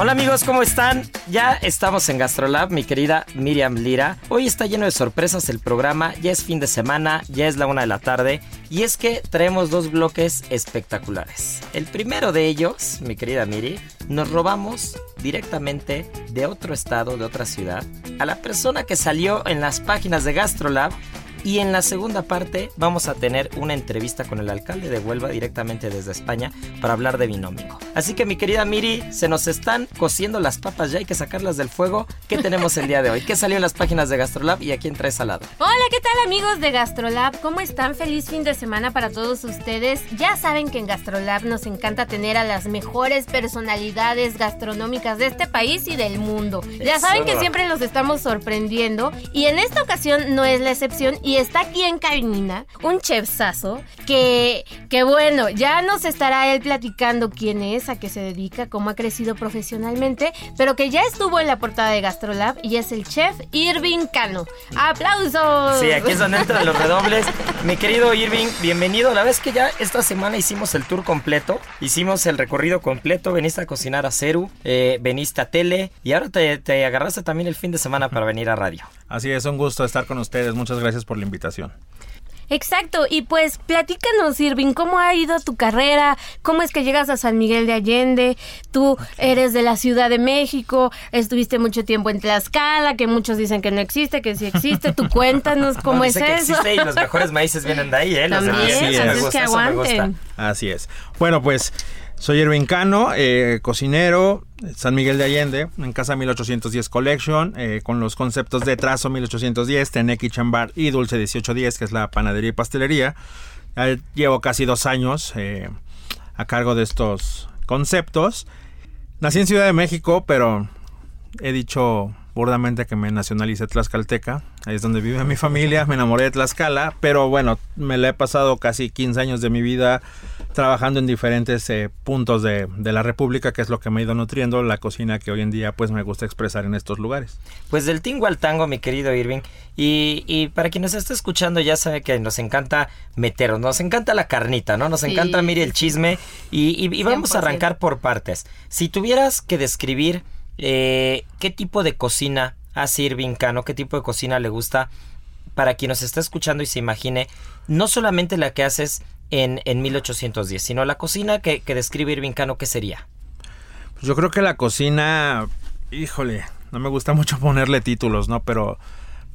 Hola amigos, ¿cómo están? Ya estamos en Gastrolab, mi querida Miriam Lira. Hoy está lleno de sorpresas el programa, ya es fin de semana, ya es la una de la tarde y es que traemos dos bloques espectaculares. El primero de ellos, mi querida Miri, nos robamos directamente de otro estado, de otra ciudad, a la persona que salió en las páginas de Gastrolab y en la segunda parte vamos a tener una entrevista con el alcalde de Huelva directamente desde España para hablar de binómico. Así que mi querida Miri, se nos están cociendo las papas, ya hay que sacarlas del fuego. ¿Qué tenemos el día de hoy? ¿Qué salió en las páginas de Gastrolab y a quién traes al lado? Hola, ¿qué tal amigos de Gastrolab? ¿Cómo están? Feliz fin de semana para todos ustedes. Ya saben que en Gastrolab nos encanta tener a las mejores personalidades gastronómicas de este país y del mundo. Ya saben que siempre los estamos sorprendiendo y en esta ocasión no es la excepción y está aquí en cabina un chefsazo que, que bueno, ya nos estará él platicando quién es, a qué se dedica, cómo ha crecido profesionalmente, pero que ya estuvo en la portada de Gastrolab y es el chef Irving Cano. ¡Aplausos! Sí, aquí es donde entran los redobles. Mi querido Irving, bienvenido. La vez que ya esta semana hicimos el tour completo, hicimos el recorrido completo, veniste a cocinar a Ceru, eh, veniste a tele y ahora te, te agarraste también el fin de semana para venir a radio. Así es, un gusto estar con ustedes. Muchas gracias por la invitación. Exacto, y pues platícanos, Irving, ¿cómo ha ido tu carrera? ¿Cómo es que llegas a San Miguel de Allende? Tú eres de la Ciudad de México, estuviste mucho tiempo en Tlaxcala, que muchos dicen que no existe, que sí existe. Tú cuéntanos cómo No, es que eso. existe y los mejores maíces vienen de ahí, ¿eh? Los de También, es gusta, que aguanten. Así es. Bueno, pues soy Erwin Cano, eh, cocinero, San Miguel de Allende, en Casa 1810 Collection, eh, con los conceptos de trazo 1810, Tenequi Chambar y Dulce 1810, que es la panadería y pastelería. Llevo casi dos años eh, a cargo de estos conceptos. Nací en Ciudad de México, pero he dicho burdamente que me nacionalicé tlaxcalteca. Ahí es donde vive mi familia. Me enamoré de Tlaxcala, pero bueno, me la he pasado casi 15 años de mi vida trabajando en diferentes eh, puntos de, de la República, que es lo que me ha ido nutriendo la cocina que hoy en día pues me gusta expresar en estos lugares. Pues del tingo al tango, mi querido Irving. Y, y para quien nos esté escuchando, ya sabe que nos encanta meternos, nos encanta la carnita, ¿no? Nos Sí, encanta, mire, el chisme. Y, y- y vamos a 100%. arrancar por partes. Si tuvieras que describir eh, qué tipo de cocina hace Irving Cano, qué tipo de cocina le gusta, para quien nos está escuchando y se imagine, no solamente la que haces en, en 1810, sino la cocina que, que describe Irving Cano, ¿qué sería? Pues yo creo que la cocina, híjole, no me gusta mucho ponerle títulos, ¿no? Pero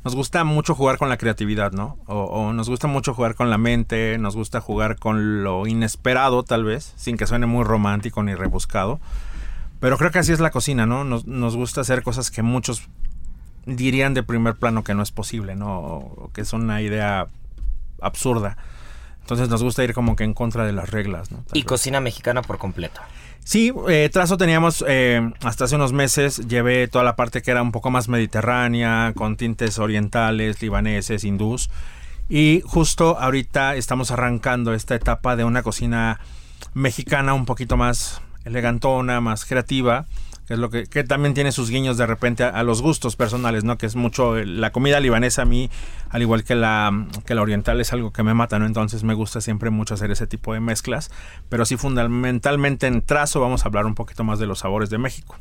nos gusta mucho jugar con la creatividad, ¿no? O, o nos gusta mucho jugar con la mente, nos gusta jugar con lo inesperado, tal vez, sin que suene muy romántico ni rebuscado. Pero creo que así es la cocina, ¿no? Nos, nos gusta hacer cosas que muchos dirían de primer plano que no es posible, ¿no? O que es una idea absurda. Entonces nos gusta ir como que en contra de las reglas, ¿no? Tal Y vez. cocina mexicana por completo. Sí, eh, trazo teníamos eh, hasta hace unos meses, llevé toda la parte que era un poco más mediterránea, con tintes orientales, libaneses, hindús. Y justo ahorita estamos arrancando esta etapa de una cocina mexicana un poquito más elegantona, más creativa, que es lo que, también tiene sus guiños de repente a, a los gustos personales, ¿no? Que es mucho eh, la comida libanesa a mí, al igual que la, que la oriental, es algo que me mata, ¿no? Entonces me gusta siempre mucho hacer ese tipo de mezclas, pero sí fundamentalmente en trazo vamos a hablar un poquito más de los sabores de México.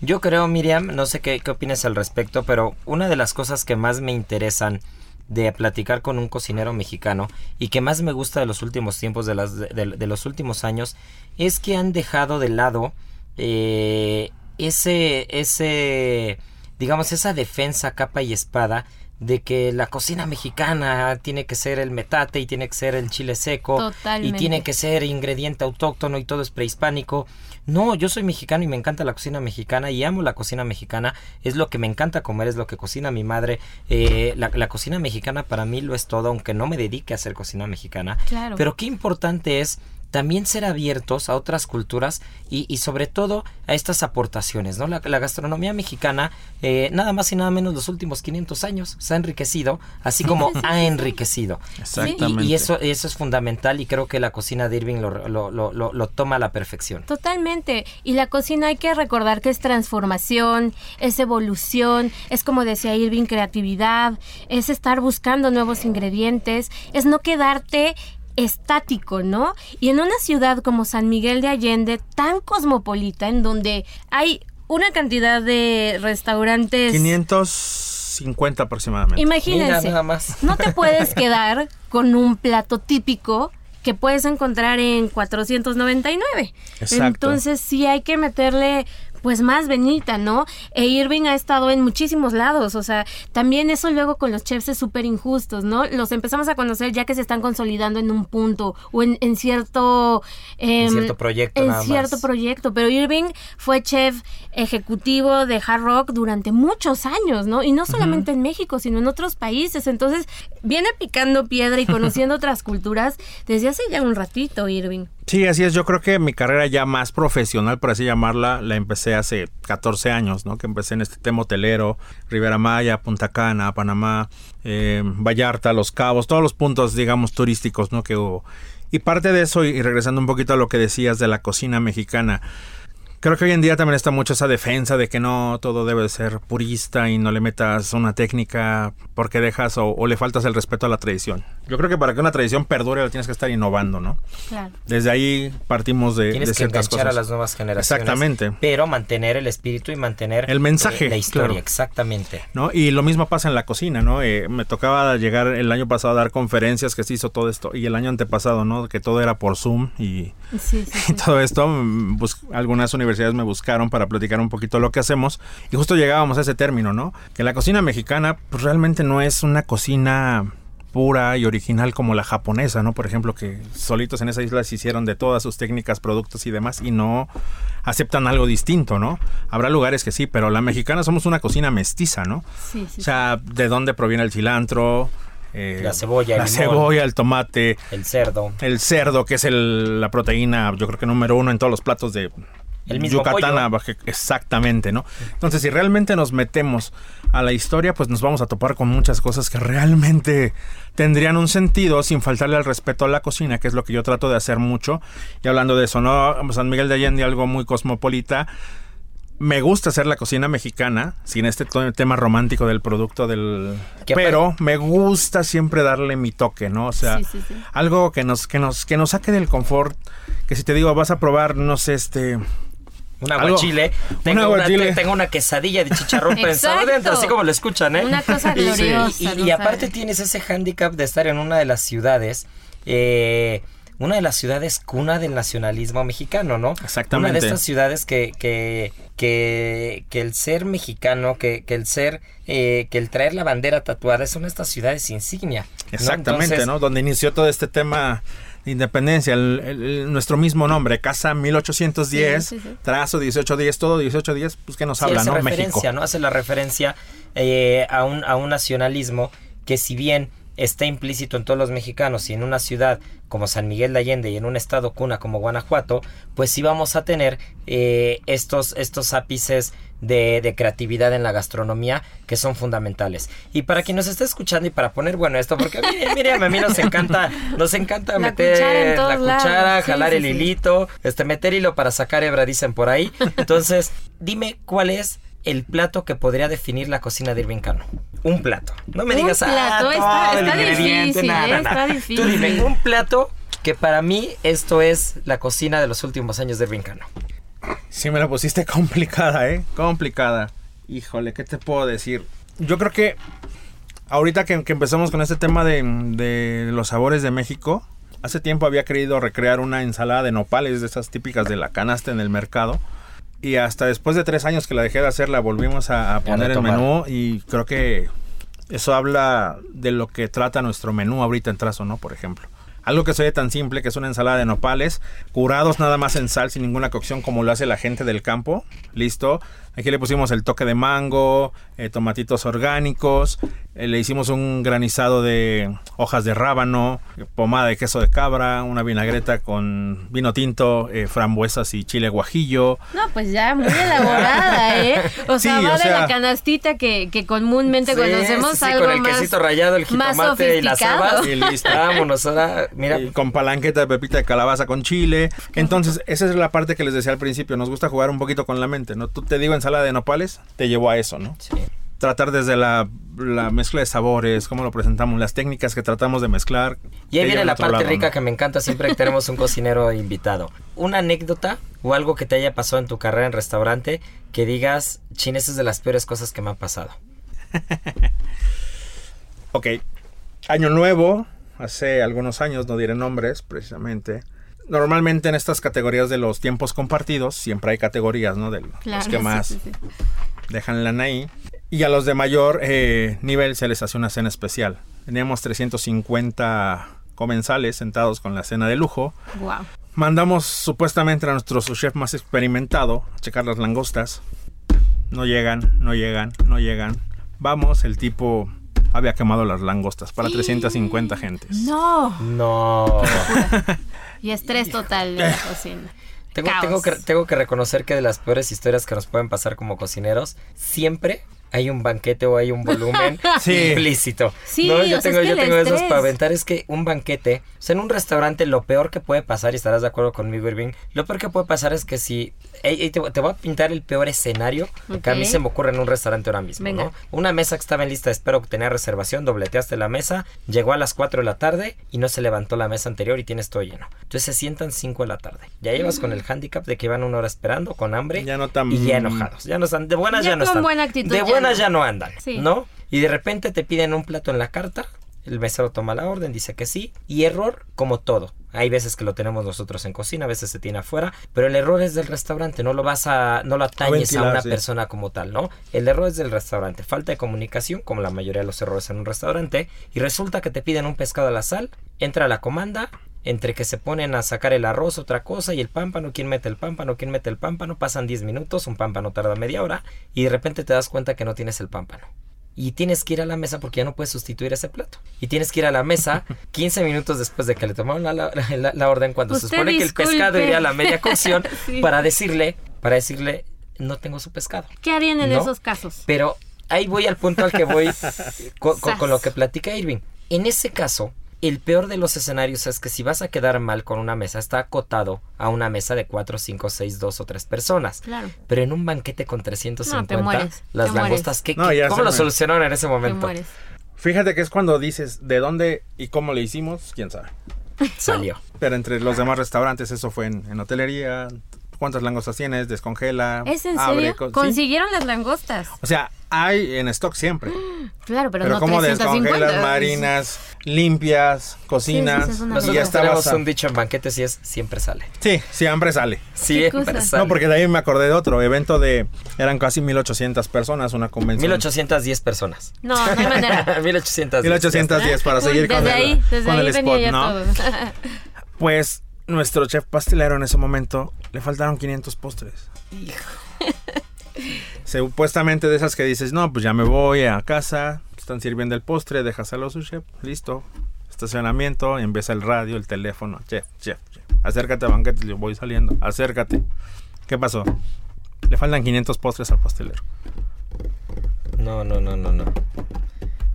Yo creo, Miriam, no sé qué, qué opinas al respecto, pero una de las cosas que más me interesan de platicar con un cocinero mexicano y que más me gusta de los últimos tiempos, de, las, de, los últimos años, es que han dejado de lado eh, ese, ese, digamos, esa defensa capa y espada de que la cocina mexicana tiene que ser el metate y tiene que ser el chile seco y tiene que ser ingrediente autóctono y todo es prehispánico. No, yo soy mexicano y me encanta la cocina mexicana y amo la cocina mexicana. Es lo que me encanta comer, es lo que cocina mi madre. Eh, la, la, cocina mexicana para mí lo es todo, aunque no me dedique a hacer cocina mexicana. Claro. Pero qué importante es también ser abiertos a otras culturas y, sobre todo a estas aportaciones, ¿no? La, gastronomía mexicana, eh, nada más y nada menos los últimos 500 años, se ha enriquecido, así como ha enriquecido. Exactamente. Y, eso, eso es fundamental y creo que la cocina de Irving lo, lo, lo, lo, toma a la perfección. Totalmente. Y la cocina hay que recordar que es transformación, es evolución, es como decía Irving, creatividad, es estar buscando nuevos ingredientes, es no quedarte estático, ¿no? Y en una ciudad como San Miguel de Allende, tan cosmopolita, en donde hay una cantidad de restaurantes... 550 aproximadamente. Imagínense, nada más. no te puedes quedar con un plato típico que puedes encontrar en 499. Exacto. Entonces sí hay que meterle pues más Benita, ¿no? E Irving ha estado en muchísimos lados, o sea, también eso luego con los chefs es súper injustos, ¿no? Los empezamos a conocer ya que se están consolidando en un punto o en, cierto... en em, cierto proyecto. En cierto proyecto, pero Irving fue chef ejecutivo de Hard Rock durante muchos años, ¿no? Y no solamente en México, sino en otros países, entonces viene picando piedra y conociendo otras culturas desde hace ya un ratito, Irving. Sí, así es. Yo creo que mi carrera ya más profesional, por así llamarla, la empecé hace 14 años, ¿no? Que empecé en este tema hotelero, Rivera Maya, Punta Cana, Panamá, eh, Vallarta, Los Cabos, todos los puntos, digamos, turísticos, ¿no? Que hubo. Y parte de eso, y regresando un poquito a lo que decías de la cocina mexicana, Creo que hoy en día también está mucho esa defensa de que no todo debe ser purista y no le metas una técnica porque dejas o, le faltas el respeto a la tradición. Yo creo que para que una tradición perdure la tienes que estar innovando, ¿no? Claro. Desde ahí partimos de, tienes de ciertas que a las nuevas generaciones. Exactamente. Pero mantener el espíritu y mantener el mensaje, la historia, exactamente. ¿No? Y lo mismo pasa en la cocina, ¿no? Eh, me tocaba llegar el año pasado a dar conferencias que se hizo todo esto y el año antepasado, ¿no? Que todo era por Zoom y, todo esto, pues, algunas universidades me buscaron para platicar un poquito lo que hacemos y justo llegábamos a ese término, ¿no? Que la cocina mexicana pues realmente no es una cocina pura y original como la japonesa, ¿no? Por ejemplo, que solitos en esa isla se hicieron de todas sus técnicas, productos y demás y no aceptan algo distinto, ¿no? Habrá lugares que sí, pero la mexicana somos una cocina mestiza, ¿no? Sí, sí. O sea, ¿de dónde proviene el cilantro? Eh, la cebolla, la cebolla, el tomate, el cerdo, el cerdo que es el, la proteína, yo creo que número uno en todos los platos de, el mismo Yucatán, exactamente, ¿no? Entonces, si realmente nos metemos a la historia, pues nos vamos a topar con muchas cosas que realmente tendrían un sentido sin faltarle al respeto a la cocina, que es lo que yo trato de hacer mucho. Y hablando de eso, ¿no? San Miguel de Allende, algo muy cosmopolita. Me gusta hacer la cocina mexicana, sin este tema romántico del producto del... Pero me gusta siempre darle mi toque, ¿no? O sea, algo que nos, que, nos, que nos saque del confort, que si te digo, vas a probar, no sé, este un aguachile. Tengo, una, tengo una quesadilla de chicharrón pensado dentro, así como lo escuchan, ¿eh? Una cosa gloriosa. Y, aparte tienes ese hándicap de estar en una de las ciudades, eh, una de las ciudades cuna del nacionalismo mexicano, ¿no? Exactamente. Una de estas ciudades que, que, que, que el ser mexicano, que, que el ser, eh, que el traer la bandera tatuada es una de estas ciudades insignia. Exactamente, ¿no? Donde inició todo este tema independencia, nuestro mismo nombre, Casa 1810, trazo 1810, todo 1810, pues que nos habla, hace ¿no? Referencia, ¿no? Hace la referencia eh, a, un, a un nacionalismo que si bien está implícito en todos los mexicanos y en una ciudad como San Miguel de Allende y en un estado cuna como Guanajuato, pues sí vamos a tener eh, estos, estos ápices de, creatividad en la gastronomía que son fundamentales. Y para quien nos esté escuchando y para poner bueno esto, porque Miriam, a mí nos encanta, nos encanta meter la cuchara, jalar el hilito, este, meter hilo para sacar hebra, dicen por ahí. Entonces, dime cuál es el plato que podría definir la cocina de Irving Cano. Un plato. No me digas, plato, ah, está, difícil, nada, está difícil. Tú dime, un plato que para mí esto es la cocina de los últimos años de Irving Cano. Sí, me la pusiste complicada, ¿eh? Complicada. Híjole, ¿qué te puedo decir? Yo creo que ahorita que, que empezamos con este tema de, de los sabores de México, hace tiempo había querido recrear una ensalada de nopales, de esas típicas de la canasta en el mercado. Y hasta después de tres años que la dejé de hacer, la volvimos a, a poner en menú y creo que eso habla de lo que trata nuestro menú ahorita en trazo, ¿no? Por ejemplo. Algo que se oye tan simple, que es una ensalada de nopales, curados nada más en sal, sin ninguna cocción, como lo hace la gente del campo. Listo. Aquí le pusimos el toque de mango, eh, tomatitos orgánicos, eh, le hicimos un granizado de hojas de rábano, eh, pomada de queso de cabra, una vinagreta con vino tinto, eh, frambuesas y chile guajillo. No, pues ya muy elaborada, ¿eh? O sea, Sí, va o de sea- la canastita que, que comúnmente Sí, conocemos sí, sí, algo con el más, quesito rallado, el jitomate y las sofisticado. habas. Y listo. Vámonos, ahora, mira. Y con palanqueta de pepita de calabaza con chile. Entonces, esa es la parte que les decía al principio. Nos gusta jugar un poquito con la mente, ¿no? Tú te digo ensalada de nopales, te llevo a eso, ¿no? Sí. Tratar desde la, la mezcla de sabores, cómo lo presentamos, las técnicas que tratamos de mezclar. Y ahí viene la parte lado, rica ¿no? que me encanta siempre que tenemos un cocinero invitado. Una anécdota o algo que te haya pasado en tu carrera en restaurante que digas, chin, es de las peores cosas que me han pasado. Ok. Año nuevo, hace algunos años, no diré nombres precisamente. Normalmente en estas categorías de los tiempos compartidos, siempre hay categorías, ¿no? De los que sí, más sí, sí. dejan lana ahí. Y a los de mayor eh, nivel se les hace una cena especial. Teníamos 350 comensales sentados con la cena de lujo. Guau. Mandamos supuestamente a nuestro chef más experimentado a checar las langostas. No llegan, no llegan, no llegan. Vamos, el tipo había quemado las langostas para 350 gentes. No. No. Y estrés total de la cocina. Tengo, que, tengo que reconocer que de las peores historias que nos pueden pasar como cocineros, siempre hay un banquete o hay un volumen Sí. implícito. Sí, ¿no? o Yo sea, tengo, es que yo tengo esos para aventar. Es que un banquete, o sea, en un restaurante lo peor que puede pasar, y estarás de acuerdo conmigo, Irving, lo peor que puede pasar es que si... ey, ey, te, te voy a pintar el peor escenario que a mí se me ocurre en un restaurante ahora mismo, Venga. ¿no? Una mesa que estaba en lista de espero que tenía reservación, dobleteaste la mesa, llegó a las 4 de la tarde y no se levantó la mesa anterior y tienes todo lleno. Entonces se sientan 5 de la tarde. Ya llevas con el handicap de que van una hora esperando, con hambre Ya no tan- y ya enojados. Ya no están, de buenas Ya ya, no con están. buena actitud de ya buenas ya no andan, Sí. ¿no? Y de repente te piden un plato en la carta, el mesero toma la orden, dice que sí, y error como todo. Hay veces que lo tenemos nosotros en cocina, a veces se tiene afuera, pero el error es del restaurante, no lo vas a, no lo atañes a, ventilar, una sí. persona como tal, ¿no? El error es del restaurante, falta de comunicación, como la mayoría de los errores en un restaurante, y resulta que te piden un pescado a la sal, entra la comanda, entre que se ponen a sacar el arroz, otra cosa, y el pámpano, quién mete el pámpano, quién mete el pámpano, pasan 10 minutos, un pámpano tarda media hora, y de repente te das cuenta que no tienes el pámpano. Y tienes que ir a la mesa porque ya no puedes sustituir ese plato. Y tienes que ir a la mesa 15 minutos después de que le tomaron la, la- la- la orden cuando se supone que el pescado iría a la media cocción Sí. para decirle, para decirle, no tengo su pescado. ¿Qué harían en ¿No? esos casos? Pero ahí voy al punto al que voy con, con lo que platica Irving. En ese caso, el peor de los escenarios es que si vas a quedar mal con una mesa, está acotado a una mesa de 4, 5, 6, 2 o 3 personas. Claro. Pero en un banquete con 350, No, te mueres, las te langostas, ¿qué, No, qué- ya ¿cómo lo solucionaron en ese Te momento? mueres. Fíjate que es cuando dices de dónde y cómo le hicimos, quién sabe. Salió. Pero entre los demás restaurantes, eso fue en, en hotelería. ¿Cuántas langostas tienes? Descongela. ¿Es en abre, serio? co- sí. Consiguieron las langostas. O sea, hay en stock siempre. Claro, pero, Pero, no como 350. descongelas, marinas, limpias, cocinas. Sí, sí, y ya tenemos un dicho en banquetes y es siempre sale. Sí, siempre sale. Siempre sale. No, porque de ahí me acordé de otro evento de... Eran casi 1800 personas, una convención. 1810 personas. No, no hay manera. 1810. 1810 para seguir con desde el, ahí, desde con ahí el venía spot, ya ¿no? todo. Pues nuestro chef pastelero en ese momento le faltaron 500 postres. Supuestamente de esas que dices, no, pues ya me voy a casa, están sirviendo el postre, déjaselo a su chef, listo. Estacionamiento, empieza el radio, el teléfono, chef, chef, chef. Acércate a banquete, yo voy saliendo, acércate. ¿Qué pasó? Le faltan 500 postres al pastelero. No, no, no, no, no.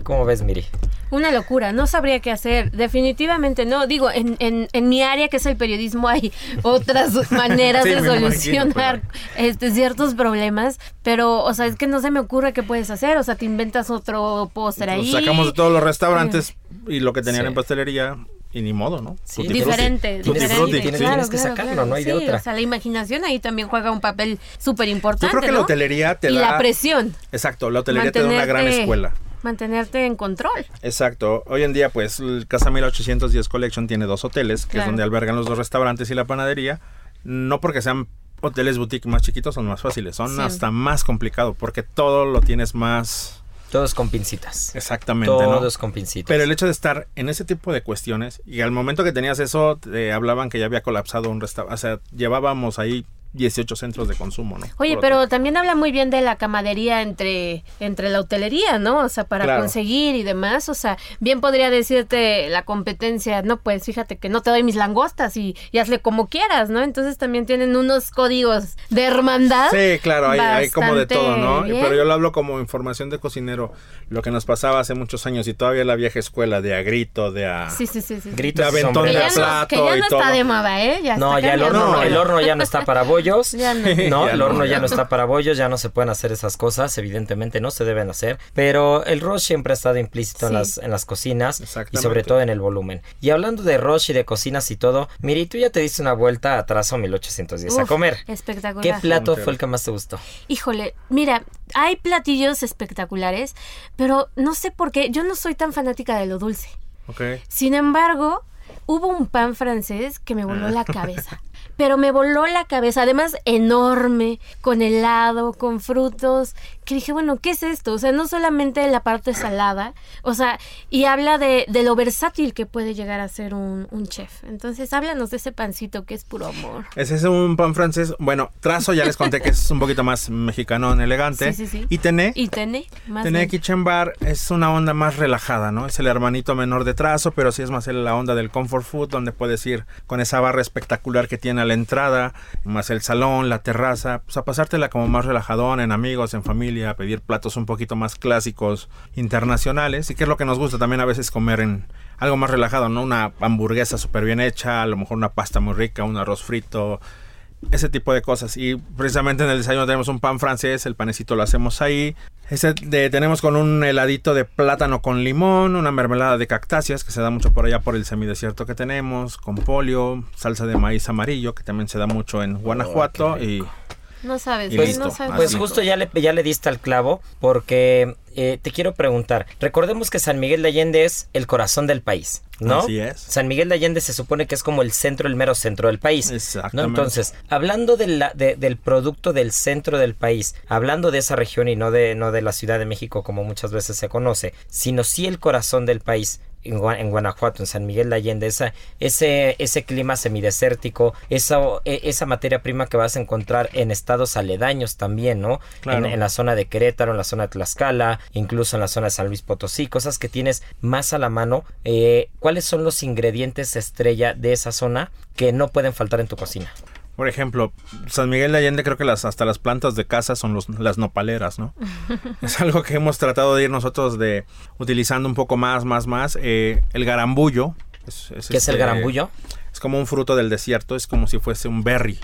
¿Cómo ves, Miri? Una locura, no sabría qué hacer. Definitivamente no. Digo, en, en, en mi área, que es el periodismo, hay otras maneras Sí, de imagino, solucionar pero- este, ciertos problemas. Pero, o sea, es que no se me ocurre qué puedes hacer. O sea, te inventas otro postre ahí. Sacamos de todos los restaurantes y lo que tenían Sí. en pastelería y ni modo, ¿no? Sí, frutti. Diferente, diferente. frutti, Tienes- que sacarlo, no hay de otra. O sea, la imaginación ahí también juega un papel súper importante. Yo creo que la hotelería te y da... la presión. Exacto, la hotelería te da una gran escuela. Mantenerte en control. Exacto. Hoy en día, pues, el Casa 1810 Collection tiene dos hoteles, que Claro. es donde albergan los dos restaurantes y la panadería. No porque sean hoteles boutique más chiquitos, son más fáciles. Son Sí. hasta más complicado, porque todo lo tienes más Todos con pincitas. exactamente, ¿no? Todos con pincitas. Pero el hecho de estar en ese tipo de cuestiones, y al momento que tenías eso, te hablaban que ya había colapsado un restaurante. O sea, llevábamos ahí 18 centros de consumo, ¿no? Oye, Por pero también habla muy bien de la camadería entre, entre la hotelería, ¿no? O sea, para Claro. conseguir y demás. O sea, bien podría decirte la competencia, no, pues fíjate que no te doy mis langostas y, y hazle como quieras, ¿no? Entonces también tienen unos códigos de hermandad. Sí, claro, hay, hay como de todo, ¿no? bien. Pero yo lo hablo como información de cocinero, lo que nos pasaba hace muchos años y todavía la vieja escuela de a grito, de a... Sí, sí, sí, sí. Gritos de y aventón Que de ya sombreros. no, plato que ya y no todo. está de moda, ¿eh? Ya No, está ya el horno. No, el ya. horno ya no está para bollos. Ya no. No, Ya el no, horno ya ya no está para bollos, ya no se pueden hacer esas cosas, evidentemente no se deben hacer, pero el rush siempre ha estado implícito en, las, en las cocinas y sobre todo en el volumen. Y hablando de rush y de cocinas y todo, Miri, tú ya te diste una vuelta atrás a 1810 a Uf, comer. Espectacular. ¿Qué plato fue el que más te gustó? Híjole, mira, hay platillos espectaculares, pero no sé por qué, yo no soy tan fanática de lo dulce. Ok. Sin embargo, hubo un pan francés que me voló la cabeza. Pero me voló la cabeza, además enorme, con helado, con frutos, que dije, bueno, ¿qué es esto? O sea, no solamente la parte salada, o sea, y habla de, de lo versátil que puede llegar a ser un, un chef. Entonces, háblanos de ese pancito que es puro amor. Ese es un pan francés. Bueno, trazo ya les conté que es un poquito más mexicano, elegante. Sí, sí, sí. Y tené. Y tené, más Tené bien. Kitchen Bar es una onda más relajada, ¿no? Es el hermanito menor de trazo, pero sí es más la onda del comfort food, donde puedes ir con esa barra espectacular que tiene a la entrada, más el salón, la terraza, pues a pasártela como más relajadón, en amigos, en familia, a pedir platos un poquito más clásicos, internacionales, y que es lo que nos gusta también a veces comer en algo más relajado, ¿no? Una hamburguesa súper bien hecha, a lo mejor una pasta muy rica, un arroz frito, ese tipo de cosas. Y precisamente en el desayuno tenemos un pan francés, el panecito lo hacemos ahí. Ese de- tenemos con un heladito de plátano con limón, una mermelada de cactáceas que se da mucho por allá por el semidesierto que tenemos, con polio, salsa de maíz amarillo que también se da mucho en Guanajuato y No sabes, Y pues, listo, no sabes. Pues justo ya le, ya le diste al clavo porque eh, te quiero preguntar, recordemos que San Miguel de Allende es el corazón del país, ¿no? Así es. San Miguel de Allende se supone que es como el centro, el mero centro del país. ¿no? Exactamente. Entonces, hablando de la- de- del producto del centro del país, hablando de esa región y no de, no de la Ciudad de México como muchas veces se conoce, sino sí el corazón del país, en, Gua- en Guanajuato, en San Miguel de Allende, esa, ese, ese clima semidesértico, esa, e- esa materia prima que vas a encontrar en estados aledaños también, ¿no? Claro. En, en la zona de Querétaro, en la zona de Tlaxcala, incluso en la zona de San Luis Potosí, cosas que tienes más a la mano. Eh, ¿Cuáles son los ingredientes estrella de esa zona que no pueden faltar en tu cocina? Por ejemplo, San Miguel de Allende creo que las hasta las plantas de casa son los, las nopaleras, ¿no? es algo que hemos tratado de ir nosotros de utilizando un poco más, más, más. Eh, el garambullo. Es, ¿Qué es el este, garambullo? Es como un fruto del desierto, es como si fuese un berry.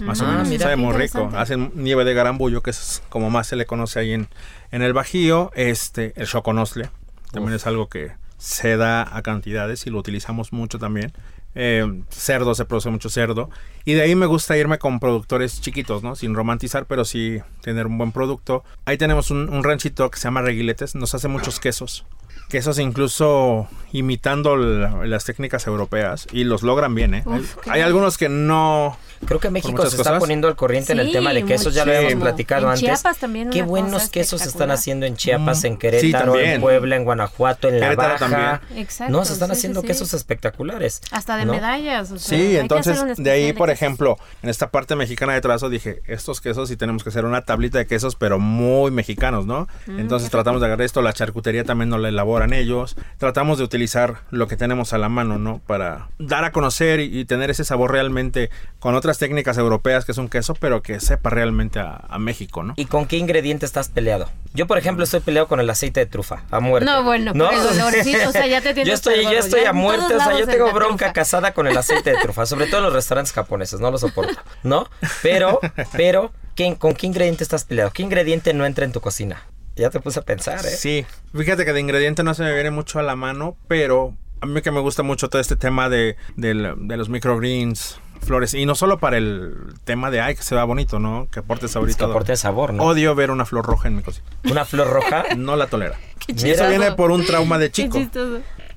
Más o Ah, menos, mira. sabe muy rico. Hacen nieve de garambullo, que es como más se le conoce ahí en, en el Bajío. Este, el choconosle, también es algo que se da a cantidades y lo utilizamos mucho también. Eh, cerdo, se produce mucho cerdo. Y de ahí me gusta irme con productores chiquitos, ¿no? Sin romantizar, pero sí tener un buen producto. Ahí tenemos un, un ranchito que se llama Reguiletes, nos hace muchos quesos. Quesos incluso imitando la- las técnicas europeas y los logran bien, ¿eh? Uf, hay algunos que no... Creo que México se está cosas. poniendo al corriente en el tema de quesos, ya lo habíamos platicado En antes. Chiapas también Qué buenos quesos están haciendo en Chiapas, en Sí, Querétaro, en. Puebla, en Guanajuato, en La Querétaro Baja. también. Exacto, No, se están sí, haciendo sí. quesos espectaculares. Hasta de ¿no? medallas. o sea, hay Sí, entonces de ahí, por quesos. ejemplo, en esta parte mexicana de trazo dije, estos quesos sí tenemos que hacer una tablita de quesos, pero muy mexicanos, ¿no? Mm, entonces tratamos de agarrar esto, la charcutería también nos la elaboran ellos, tratamos de utilizar lo que tenemos a la mano, ¿no? Para dar a conocer y, y tener ese sabor realmente con otras técnicas europeas que es un queso, pero que sepa realmente a, a México, ¿no? ¿Y con qué ingrediente estás peleado? Yo, por ejemplo, estoy peleado con el aceite de trufa, a muerte. No, bueno, el olorcito, o sea, ya te tienes Yo estoy, yo estoy a muerte, o sea, yo tengo bronca trufa. casada con el aceite de trufa, sobre todo en los restaurantes japoneses, no lo soporto, ¿no? Pero, pero, ¿quién, ¿con qué ingrediente estás peleado? ¿Qué ingrediente no entra en tu cocina? Ya te puse a pensar, ¿eh? Sí, fíjate que de ingrediente no se me viene mucho a la mano, pero a mí que me gusta mucho todo este tema de, del- de los microgreens, flores, y no solo para el tema de, ay, que se vea bonito, ¿no? Que aporte Es saborito. que aporte sabor, ¿no? Odio ver una flor roja en mi cocina. Una flor roja. No la tolera. Y eso viene por un trauma de chico.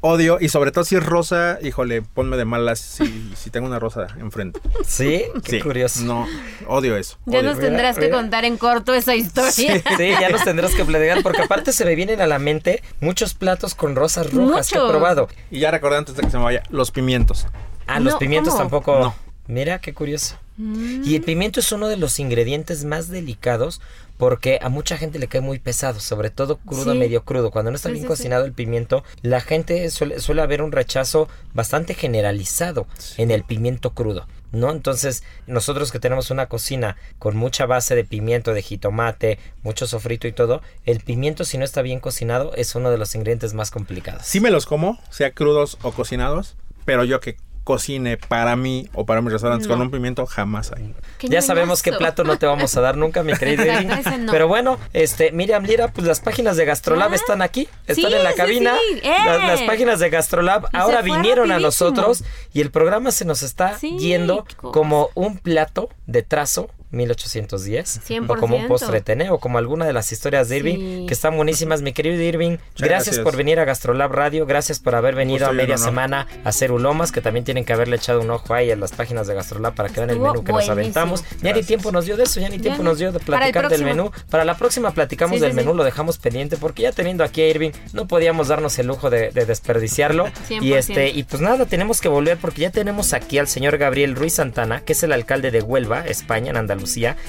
Odio, y sobre todo si es rosa, híjole, ponme de malas si, si tengo una rosa enfrente. Sí, qué Sí, curioso. No, odio eso. Ya odio. nos tendrás que mira. contar en corto esa historia. Sí, ya nos tendrás que platicar porque aparte se me vienen a la mente muchos platos con rosas rojas que he probado. Y ya recordé antes de que se me vaya, los pimientos. Ah, los No, pimientos ¿cómo? tampoco. No. Mira, qué curioso. Mm. Y el pimiento es uno de los ingredientes más delicados porque a mucha gente le cae muy pesado, sobre todo crudo, Sí. medio crudo. Cuando no está Sí, bien sí, cocinado el pimiento, la gente suele, suele haber un rechazo bastante generalizado en el pimiento crudo. ¿No? Entonces, nosotros que tenemos una cocina con mucha base de pimiento, de jitomate, mucho sofrito y todo, el pimiento si no está bien cocinado es uno de los ingredientes más complicados. Sí me los como, sea crudos o cocinados, pero yo que cocine para mí o para mis restaurantes No. con un pimiento jamás hay. Ya sabemos qué plato no te vamos a dar nunca, mi no. Pero bueno, este, Miriam Lira, pues las páginas de Gastrolab Ah. están aquí, están Sí, en la cabina. sí. ¡Eh! Las, las páginas de Gastrolab Y ahora vinieron a nosotros y el programa se nos está Sí, yendo como un plato de trazo 1810 o como un 100%. postre tené o como alguna de las historias de Irving Sí. que están buenísimas mi querido Irving gracias, gracias. por venir a Gastrolab Radio gracias por haber venido a y media semana a hacer ulomas que también tienen que haberle echado un ojo ahí a las páginas de Gastrolab para que vean el menú que nos aventamos ya ni tiempo nos dio de eso ya ni Ya tiempo no. nos dio de platicar del menú para la próxima platicamos Sí, del sí, menú sí. lo dejamos pendiente porque ya teniendo aquí a Irving no podíamos darnos el lujo de, de desperdiciarlo y 100%. este y pues nada tenemos que volver porque ya tenemos aquí al señor Gabriel Ruiz Santana que es el alcalde de Huelva España en Andalucía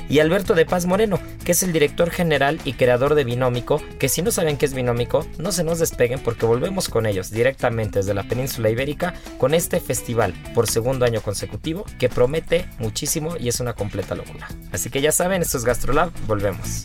y Alberto de Paz Moreno que es el director general y creador de Binómico que si no saben qué es Binómico no se nos despeguen porque volvemos con ellos directamente desde la península ibérica con este festival por segundo año consecutivo que promete muchísimo y es una completa locura. Así que ya saben esto es Gastrolab volvemos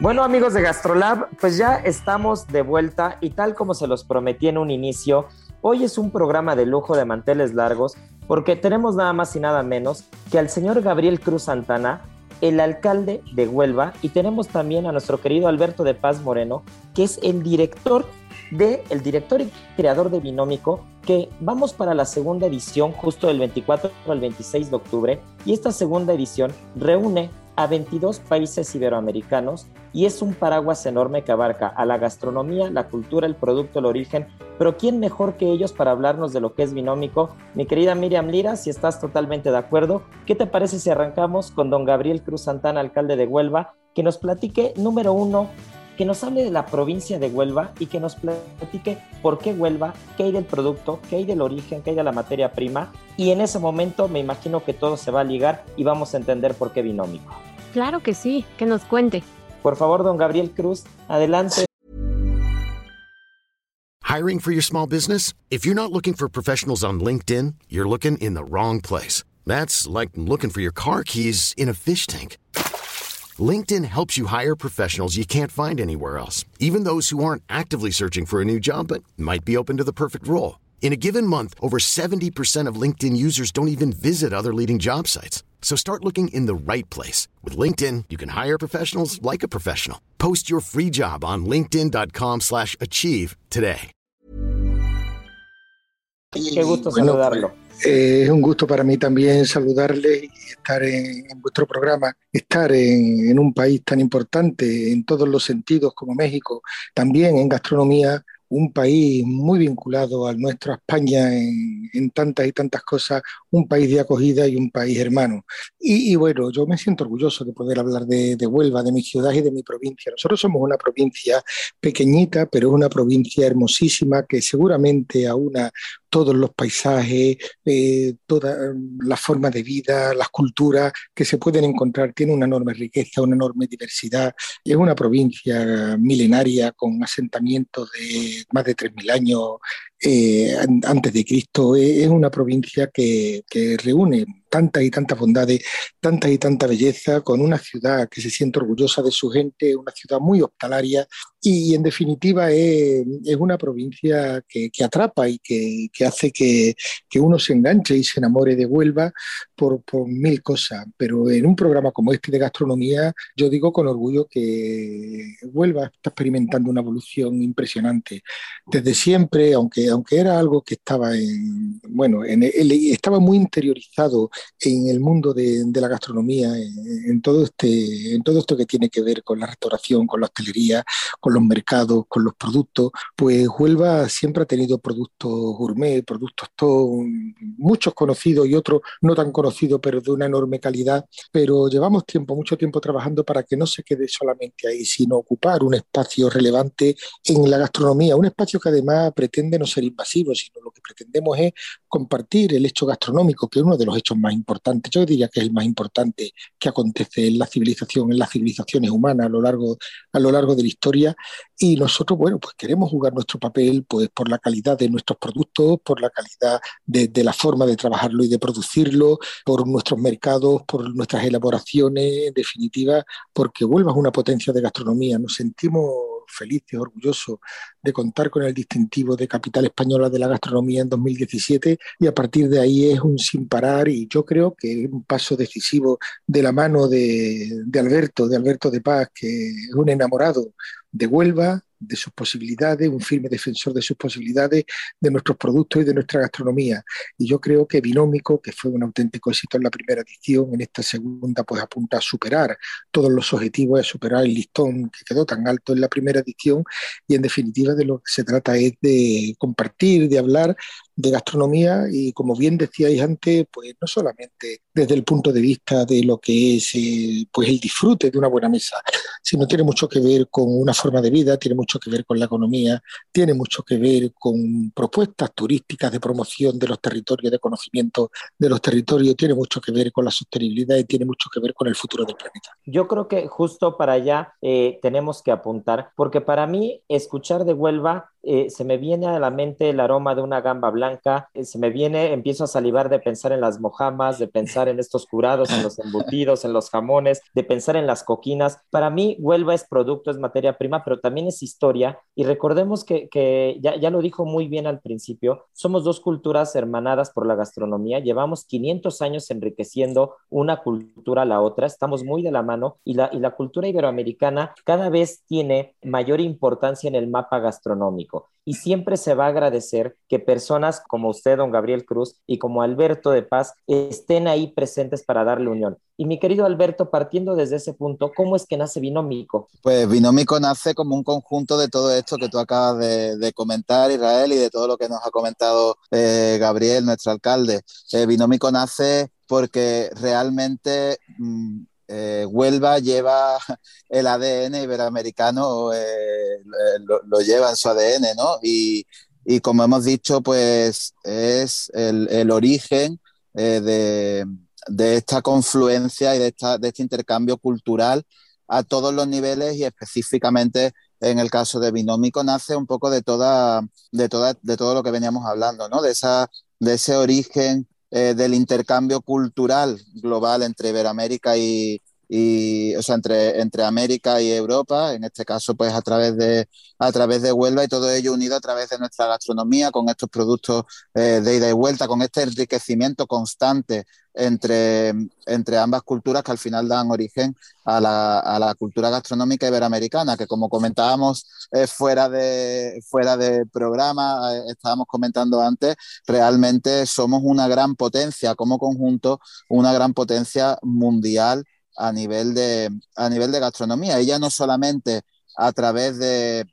Bueno amigos de Gastrolab, pues ya estamos de vuelta y tal como se los prometí en un inicio, hoy es un programa de lujo de manteles largos porque tenemos nada más y nada menos que al señor Gabriel Cruz Santana, el alcalde de Huelva, y tenemos también a nuestro querido Alberto de Paz Moreno, que es el director de el director y creador de Binómico, que vamos para la segunda edición justo del 24 al 26 de octubre y esta segunda edición reúne a 22 países iberoamericanos y es un paraguas enorme que abarca a la gastronomía, la cultura, el producto, el origen, pero ¿quién mejor que ellos para hablarnos de lo que es binómico? Mi querida Miriam Lira, si estás totalmente de acuerdo, ¿qué te parece si arrancamos con don Gabriel Cruz Santana, alcalde de Huelva, que nos platique, número uno, que nos hable de la provincia de Huelva y que nos platique por qué Huelva, qué hay del producto, qué hay del origen, qué hay de la materia prima. Y en ese momento me imagino que todo se va a ligar y vamos a entender por qué binómico. Claro que sí, que nos cuente. Por favor, don Gabriel Cruz, adelante. Hiring for your small business? If you're not looking for professionals on LinkedIn, you're looking in the wrong place. That's like looking for your car keys in a fish tank. LinkedIn helps you hire professionals you can't find anywhere else, even those who aren't actively searching for a new job but might be open to the perfect role. In a given month, over 70% of LinkedIn users don't even visit other leading job sites. So start looking in the right place. With LinkedIn, you can hire professionals like a professional. Post your free job on linkedin.com slash achieve today. Qué gusto Bueno, saludarlo. Eh, es un gusto para mí también saludarle y estar en, en vuestro programa, estar en, en un país tan importante en todos los sentidos como México, también en gastronomía, un país muy vinculado al nuestro, a España en, tantas y tantas cosas, un país de acogida y un país hermano. Y, bueno, yo me siento orgulloso de poder hablar de, de, Huelva, de mi ciudad y de mi provincia. Nosotros somos una provincia pequeñita, pero es una provincia hermosísima que seguramente aúna todos los paisajes, eh, todas las formas de vida, las culturas que se pueden encontrar. Tiene una enorme riqueza, una enorme diversidad. Es una provincia milenaria con asentamientos de más de 3.000 años eh, antes de Cristo. Es una provincia que, que reúne tantas y tantas bondades, tanta y tanta belleza, con una ciudad que se siente orgullosa de su gente, una ciudad muy hospitalaria y, en definitiva es, una provincia que, atrapa y que, hace que, uno se enganche y se enamore de Huelva por, por, mil cosas. Pero en un programa como este de gastronomía, yo digo con orgullo que Huelva está experimentando una evolución impresionante. Desde siempre, aunque, aunque era algo que estaba en, bueno, en estaba muy interiorizado en el mundo de, la gastronomía, en, todo este, en todo esto que tiene que ver con la restauración, con la hostelería, con los mercados, con los productos, pues Huelva siempre ha tenido productos gourmet, productos todos, muchos conocidos y otros no tan conocidos, pero de una enorme calidad. Pero llevamos tiempo, mucho tiempo trabajando para que no se quede solamente ahí, sino ocupar un espacio relevante en la gastronomía, un espacio que además pretende no ser invasivo, sino lo que pretendemos es compartir el hecho gastronómico, que es uno de los hechos más importante, yo diría que es el más importante que acontece en la civilización, en las civilizaciones humanas a lo largo, a lo largo de la historia. Y nosotros, bueno, pues queremos jugar nuestro papel pues por la calidad de nuestros productos, por la calidad de, de la forma de trabajarlo y de producirlo, por nuestros mercados, por nuestras elaboraciones, en definitiva, porque vuelvas una potencia de gastronomía. Nos sentimos felices, orgullosos de contar con el distintivo de capital española de la gastronomía en 2017 y a partir de ahí es un sin parar y yo creo que es un paso decisivo de la mano de, de Alberto, de Alberto de Paz, que es un enamorado de Huelva, de sus posibilidades, un firme defensor de sus posibilidades, de nuestros productos y de nuestra gastronomía. Y yo creo que Binómico, que fue un auténtico éxito en la primera edición, en esta segunda pues apunta a superar todos los objetivos, a superar el listón que quedó tan alto en la primera edición y en definitiva de lo que se trata es de compartir, de hablar de gastronomía y como bien decíais antes, pues no solamente desde el punto de vista de lo que es eh, pues el disfrute de una buena mesa, sino tiene mucho que ver con una forma de vida, tiene mucho que ver con la economía, tiene mucho que ver con propuestas turísticas de promoción de los territorios, de conocimiento de los territorios, tiene mucho que ver con la sostenibilidad y tiene mucho que ver con el futuro del planeta. Yo creo que justo para allá eh, tenemos que apuntar, porque para mí escuchar de Huelva eh, se me viene a la mente el aroma de una gamba blanca, eh, se me viene, empiezo a salivar de pensar en las mojamas, de pensar en estos curados, en los embutidos, en los jamones, de pensar en las coquinas. Para mí, Huelva es producto, es materia prima, pero también es historia. Y recordemos que, que ya, ya lo dijo muy bien al principio, somos dos culturas hermanadas por la gastronomía, llevamos 500 años enriqueciendo una cultura a la otra, estamos muy de la mano y la, y la cultura iberoamericana cada vez tiene mayor importancia en el mapa gastronómico. Y siempre se va a agradecer que personas como usted, don Gabriel Cruz, y como Alberto de Paz estén ahí presentes para darle unión. Y mi querido Alberto, partiendo desde ese punto, ¿cómo es que nace Binómico? Pues Binómico nace como un conjunto de todo esto que tú acabas de, comentar, Israel, y de todo lo que nos ha comentado eh, Gabriel, nuestro alcalde. Eh, Binómico nace porque realmente mm, eh, Huelva lleva el ADN iberoamericano, eh, lo, lleva en su ADN, ¿no? Y, como hemos dicho, pues es el, origen eh, de, esta confluencia y de, este intercambio cultural a todos los niveles y específicamente en el caso de Binómico nace un poco de toda, de de todo lo que veníamos hablando, ¿no? De esa, de ese origen eh, del intercambio cultural global entre Iberoamérica y, y o sea, entre, entre América y Europa, en este caso pues a través de a través de Huelva y todo ello unido a través de nuestra gastronomía, con estos productos eh, de ida y vuelta, con este enriquecimiento constante entre, entre ambas culturas que al final dan origen a la, a la cultura gastronómica iberoamericana, que como comentábamos eh, fuera, de, fuera de programa, eh, estábamos comentando antes, realmente somos una gran potencia como conjunto, una gran potencia mundial a nivel de, a nivel de gastronomía. Ella no solamente a través de,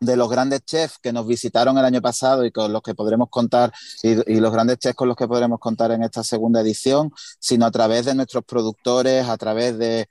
de los grandes chefs que nos visitaron el año pasado y con los que podremos contar, y, los grandes chefs con los que podremos contar en esta segunda edición, sino a través de nuestros productores, a través de,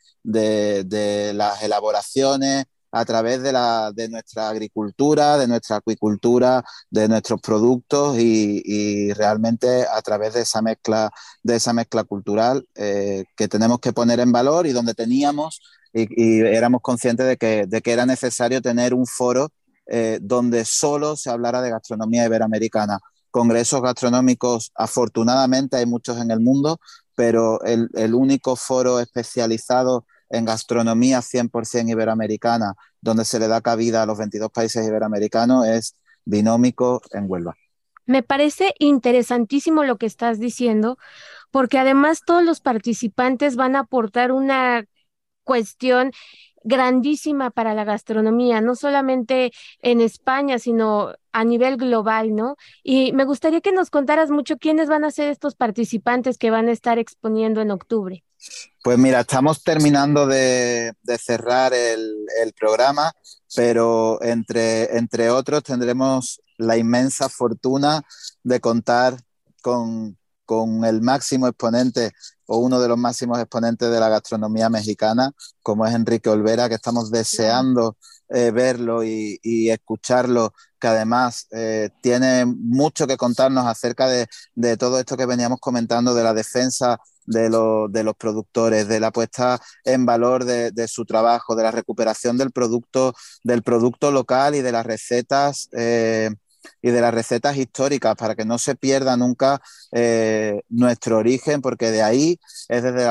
las elaboraciones, a través de, la, de nuestra agricultura, de nuestra acuicultura, de nuestros productos y, realmente a través de esa mezcla, de esa mezcla cultural eh, que tenemos que poner en valor y donde teníamos y, éramos conscientes de que, de que era necesario tener un foro eh, donde solo se hablara de gastronomía iberoamericana. Congresos gastronómicos, afortunadamente hay muchos en el mundo, pero el, único foro especializado en gastronomía 100% iberoamericana, donde se le da cabida a los 22 países iberoamericanos, es Binómico en Huelva. Me parece interesantísimo lo que estás diciendo, porque además todos los participantes van a aportar una cuestión grandísima para la gastronomía, no solamente en España, sino a nivel global, ¿no? Y me gustaría que nos contaras mucho quiénes van a ser estos participantes que van a estar exponiendo en octubre. Pues mira, estamos terminando de, cerrar el, programa, pero entre, entre otros tendremos la inmensa fortuna de contar con, con el máximo exponente o uno de los máximos exponentes de la gastronomía mexicana, como es Enrique Olvera, que estamos deseando eh, verlo y, escucharlo, que además eh, tiene mucho que contarnos acerca de, todo esto que veníamos comentando, de la defensa de, los productores, de la puesta en valor de, su trabajo, de la recuperación del producto, local y de las recetas. Eh, y de las recetas históricas para que no se pierda nunca nuestro origen, porque de ahí es desde,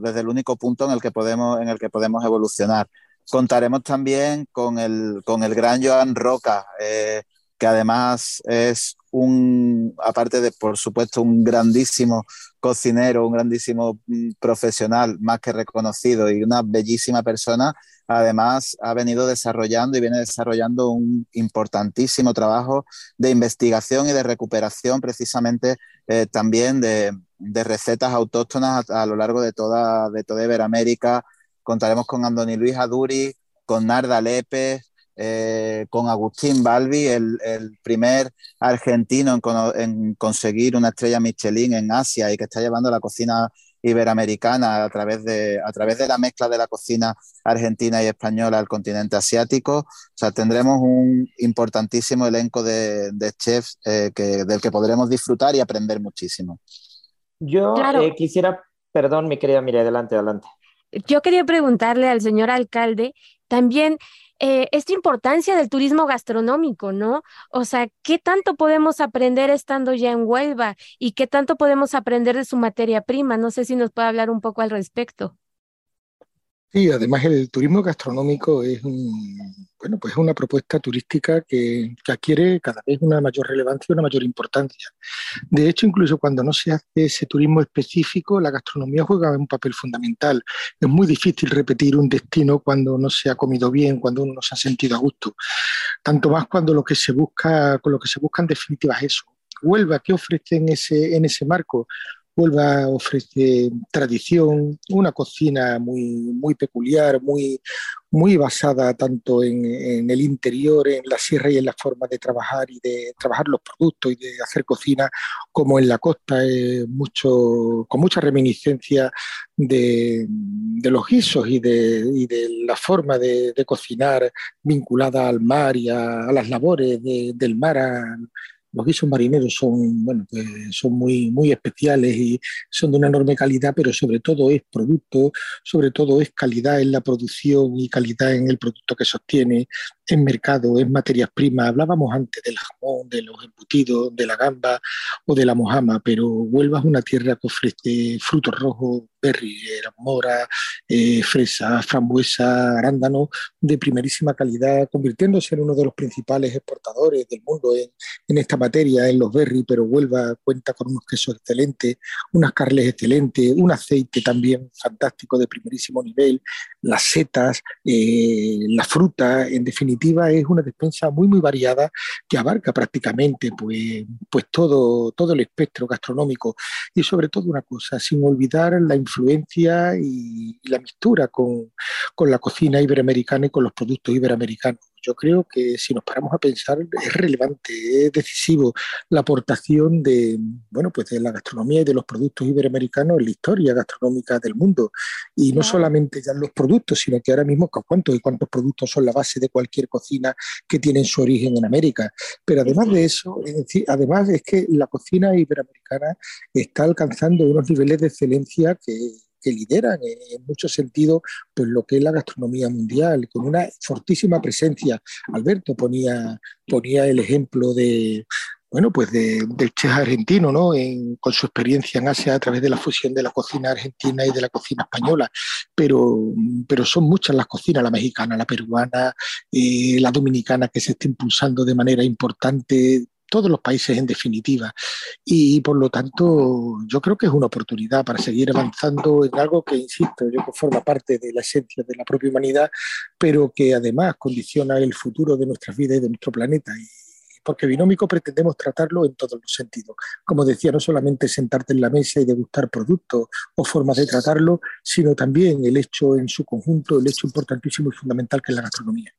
desde el único punto en el que podemos, en el que podemos evolucionar. Contaremos también con el, con el gran Joan Roca, eh, que además es un, aparte de, por supuesto, un grandísimo cocinero, un grandísimo mm, profesional, más que reconocido y una bellísima persona, además ha venido desarrollando y viene desarrollando un importantísimo trabajo de investigación y de recuperación precisamente eh, también de, recetas autóctonas a, lo largo de toda, de toda Iberoamérica. Contaremos con Andoni Luis Aduri, con Narda Lepe, eh, con Agustín Balbi, el, primer argentino en, conseguir una estrella Michelin en Asia y que está llevando la cocina iberoamericana a través de, a través de la mezcla de la cocina argentina y española al continente asiático. O sea, tendremos un importantísimo elenco de, chefs eh, que, del que podremos disfrutar y aprender muchísimo. Yo eh, quisiera, perdón, mi querida Mira, adelante, adelante. Yo quería preguntarle al señor alcalde también eh, esta importancia del turismo gastronómico, ¿no? O sea, ¿qué tanto podemos aprender estando ya en Huelva y qué tanto podemos aprender de su materia prima? No sé si nos puede hablar un poco al respecto. Sí, además el turismo gastronómico es bueno, pues es una propuesta turística que, adquiere cada vez una mayor relevancia y una mayor importancia. De hecho, incluso cuando no se hace ese turismo específico, la gastronomía juega un papel fundamental. Es muy difícil repetir un destino cuando no se ha comido bien, cuando uno no se ha sentido a gusto. Tanto más cuando lo que se busca, con lo que se busca en definitiva es eso. Huelva, ¿qué ofrece en ese, en ese marco? Huelva ofrece tradición, una cocina muy, muy peculiar, muy, muy basada tanto en, el interior, en la sierra y en la forma de trabajar y de trabajar los productos y de hacer cocina, como en la costa, eh, mucho, con mucha reminiscencia de, los guisos y de, la forma de, cocinar vinculada al mar y a, las labores del mar, los guisos marineros son, bueno, pues son muy, muy especiales y son de una enorme calidad, pero sobre todo es producto, sobre todo es calidad en la producción y calidad en el producto que sostiene, en mercado, en materias primas. Hablábamos antes del jamón, de los embutidos, de la gamba o de la mojama, pero Huelva es una tierra que ofrece frutos rojos, berry, mora, eh, fresa, frambuesa, arándano de primerísima calidad, convirtiéndose en uno de los principales exportadores del mundo en, en esta materia, en los berry, pero Huelva cuenta con unos quesos excelentes, unas carnes excelentes, un aceite también fantástico de primerísimo nivel, las setas, eh, la fruta, en definitiva es una despensa muy muy variada que abarca prácticamente pues, pues todo, todo el espectro gastronómico. Y sobre todo una cosa, sin olvidar la influencia y, la mistura con, con la cocina iberoamericana y con los productos iberoamericanos Yo creo que si nos paramos a pensar es relevante, es decisivo la aportación de, bueno, pues de la gastronomía y de los productos iberoamericanos en la historia gastronómica del mundo. Y no solamente ya los productos, sino que ahora mismo cuántos y cuántos productos son la base de cualquier cocina que tienen su origen en América. Pero además de eso, es decir, además es que la cocina iberoamericana está alcanzando unos niveles de excelencia que que lideran en, muchos sentidos pues, lo que es la gastronomía mundial, con una fortísima presencia. Alberto ponía, ponía el ejemplo de, bueno, pues del chef argentino, ¿no? con su experiencia en Asia a través de la fusión de la cocina argentina y de la cocina española. Pero, pero son muchas las cocinas, la mexicana, la peruana, eh, la dominicana, que se está impulsando de manera importante todos los países en definitiva. Y por lo tanto, yo creo que es una oportunidad para seguir avanzando en algo que, insisto, yo que forma parte de la esencia de la propia humanidad, pero que además condiciona el futuro de nuestras vidas y de nuestro planeta. Y porque binómico pretendemos tratarlo en todos los sentidos. Como decía, no solamente sentarte en la mesa y degustar productos o formas de tratarlo, sino también el hecho en su conjunto, el hecho importantísimo y fundamental que es la gastronomía.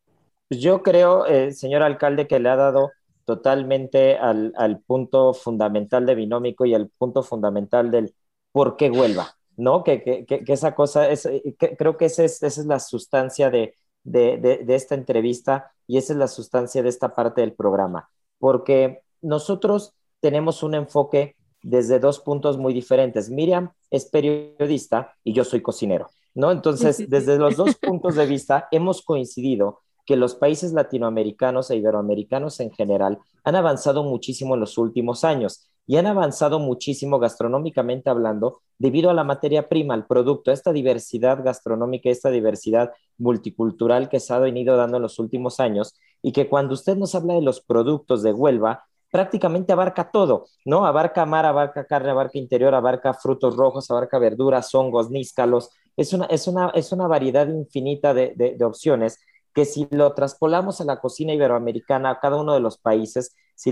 Yo creo, eh, señor alcalde, que le ha dado totalmente al, punto fundamental de binómico y al punto fundamental del por qué Huelva, ¿no? Que, esa cosa, es, creo que esa es, esa es la sustancia de, de, esta entrevista y esa es la sustancia de esta parte del programa, porque nosotros tenemos un enfoque desde dos puntos muy diferentes. Miriam es periodista y yo soy cocinero, ¿no? Entonces, desde los dos puntos de vista hemos coincidido que los países latinoamericanos e iberoamericanos en general han avanzado muchísimo en los últimos años y han avanzado muchísimo gastronómicamente hablando debido a la materia prima, al producto, a esta diversidad gastronómica, esta diversidad multicultural que se ha venido dando en los últimos años y que cuando usted nos habla de los productos de Huelva, prácticamente abarca todo, ¿no? Abarca mar, abarca carne, abarca interior, abarca frutos rojos, abarca verduras, hongos, níscalos. Es una, es una, es una variedad infinita de, de opciones que si lo traspolamos a la cocina iberoamericana, a cada uno de los países, si,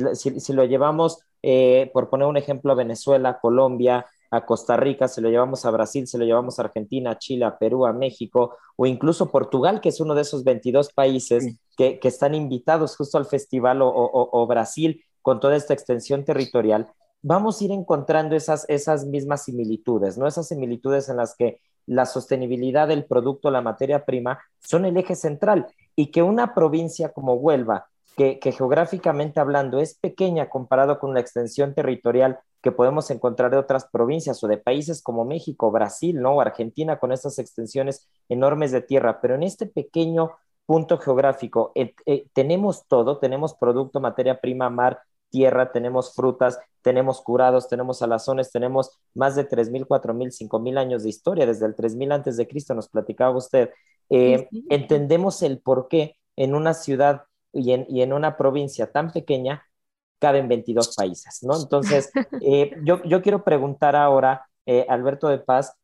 lo llevamos, eh, por poner un ejemplo, a Venezuela, Colombia, a Costa Rica, se lo llevamos a Brasil, se lo llevamos a Argentina, Chile, a Perú, a México, o incluso Portugal, que es uno de esos 22 países que, están invitados justo al festival, o, Brasil, con toda esta extensión territorial, vamos a ir encontrando esas, esas mismas similitudes, ¿no? Esas similitudes en las que la sostenibilidad del producto, la materia prima, son el eje central y que una provincia como Huelva, que, geográficamente hablando es pequeña comparado con la extensión territorial que podemos encontrar de otras provincias o de países como México, Brasil, ¿no? O Argentina con estas extensiones enormes de tierra, pero en este pequeño punto geográfico eh, eh, tenemos todo, tenemos producto, materia prima, mar, tierra, tenemos frutas, tenemos curados, tenemos alazones, tenemos más de 3.000, 4.000, 5.000 años de historia, desde el 3.000 antes de Cristo, nos platicaba usted. Eh, entendemos el por qué en una ciudad y en, una provincia tan pequeña caben 22 países, ¿no? Entonces, eh, yo, quiero preguntar ahora, eh, Alberto de Paz,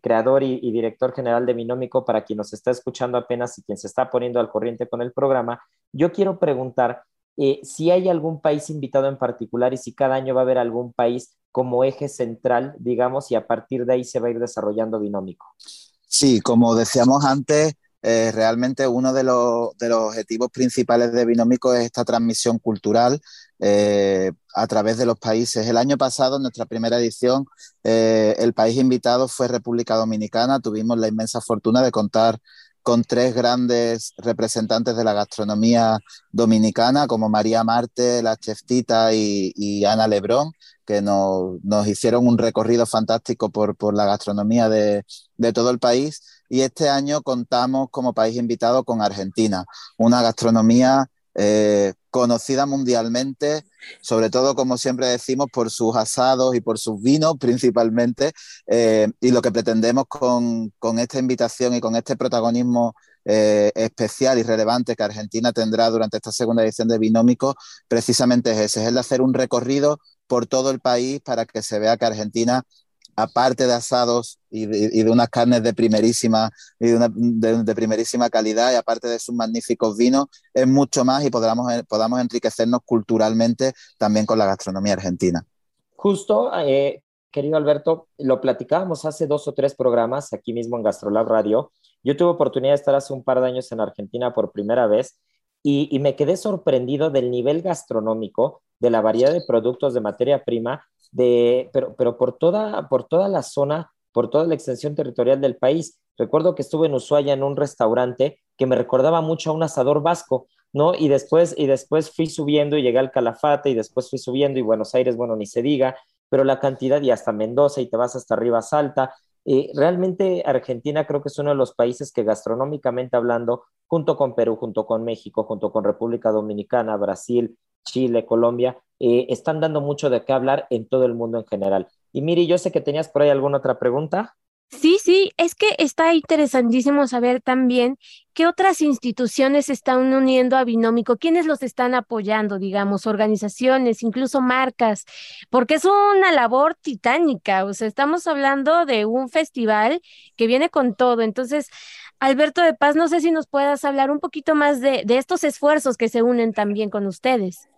creador y, y, director general de Binómico, para quien nos está escuchando apenas y quien se está poniendo al corriente con el programa, yo quiero preguntar eh, si hay algún país invitado en particular y si cada año va a haber algún país como eje central, digamos, y a partir de ahí se va a ir desarrollando binómico. Sí, como decíamos antes, eh, realmente uno de los, objetivos principales de Binómico es esta transmisión cultural eh, a través de los países. El año pasado, en nuestra primera edición, el país invitado fue República Dominicana. Tuvimos la inmensa fortuna de contar con tres grandes representantes de la gastronomía dominicana, como María Marte, la Cheftita y, Ana Lebrón, que nos, hicieron un recorrido fantástico por, la gastronomía de, todo el país. Y este año contamos como país invitado con Argentina, una gastronomía eh, conocida mundialmente, sobre todo, como siempre decimos, por sus asados y por sus vinos principalmente. Eh, y lo que pretendemos con, esta invitación y con este protagonismo eh, especial y relevante que Argentina tendrá durante esta segunda edición de Binómico, precisamente es ese, es el de hacer un recorrido por todo el país para que se vea que Argentina aparte de asados y de, unas carnes de primerísima, y de, primerísima calidad y aparte de sus magníficos vinos, es mucho más y podamos, eh, podamos enriquecernos culturalmente también con la gastronomía argentina. Justo, eh, querido Alberto, lo platicábamos hace dos o tres programas aquí mismo en Gastrolab Radio. Yo tuve oportunidad de estar hace un par de años en Argentina por primera vez y, me quedé sorprendido del nivel gastronómico, de la variedad de productos de materia prima, de, pero, pero por, toda, por toda la zona, por toda la extensión territorial del país. Recuerdo que estuve en Ushuaia en un restaurante que me recordaba mucho a un asador vasco, ¿no? Y después, y después fui subiendo y llegué al Calafate y después fui subiendo y Buenos Aires, bueno, ni se diga, pero la cantidad y hasta Mendoza y te vas hasta arriba Salta. Eh, realmente Argentina creo que es uno de los países que gastronómicamente hablando, junto con Perú, junto con México, junto con República Dominicana, Brasil, Chile, Colombia, eh, están dando mucho de qué hablar en todo el mundo en general. Y Miri, yo sé que tenías por ahí alguna otra pregunta. Sí, sí, es que está interesantísimo saber también qué otras instituciones están uniendo a Binómico, quiénes los están apoyando, digamos, organizaciones, incluso marcas, porque es una labor titánica, o sea, estamos hablando de un festival que viene con todo. Entonces, Alberto de Paz, no sé si nos puedas hablar un poquito más de, de estos esfuerzos que se unen también con ustedes.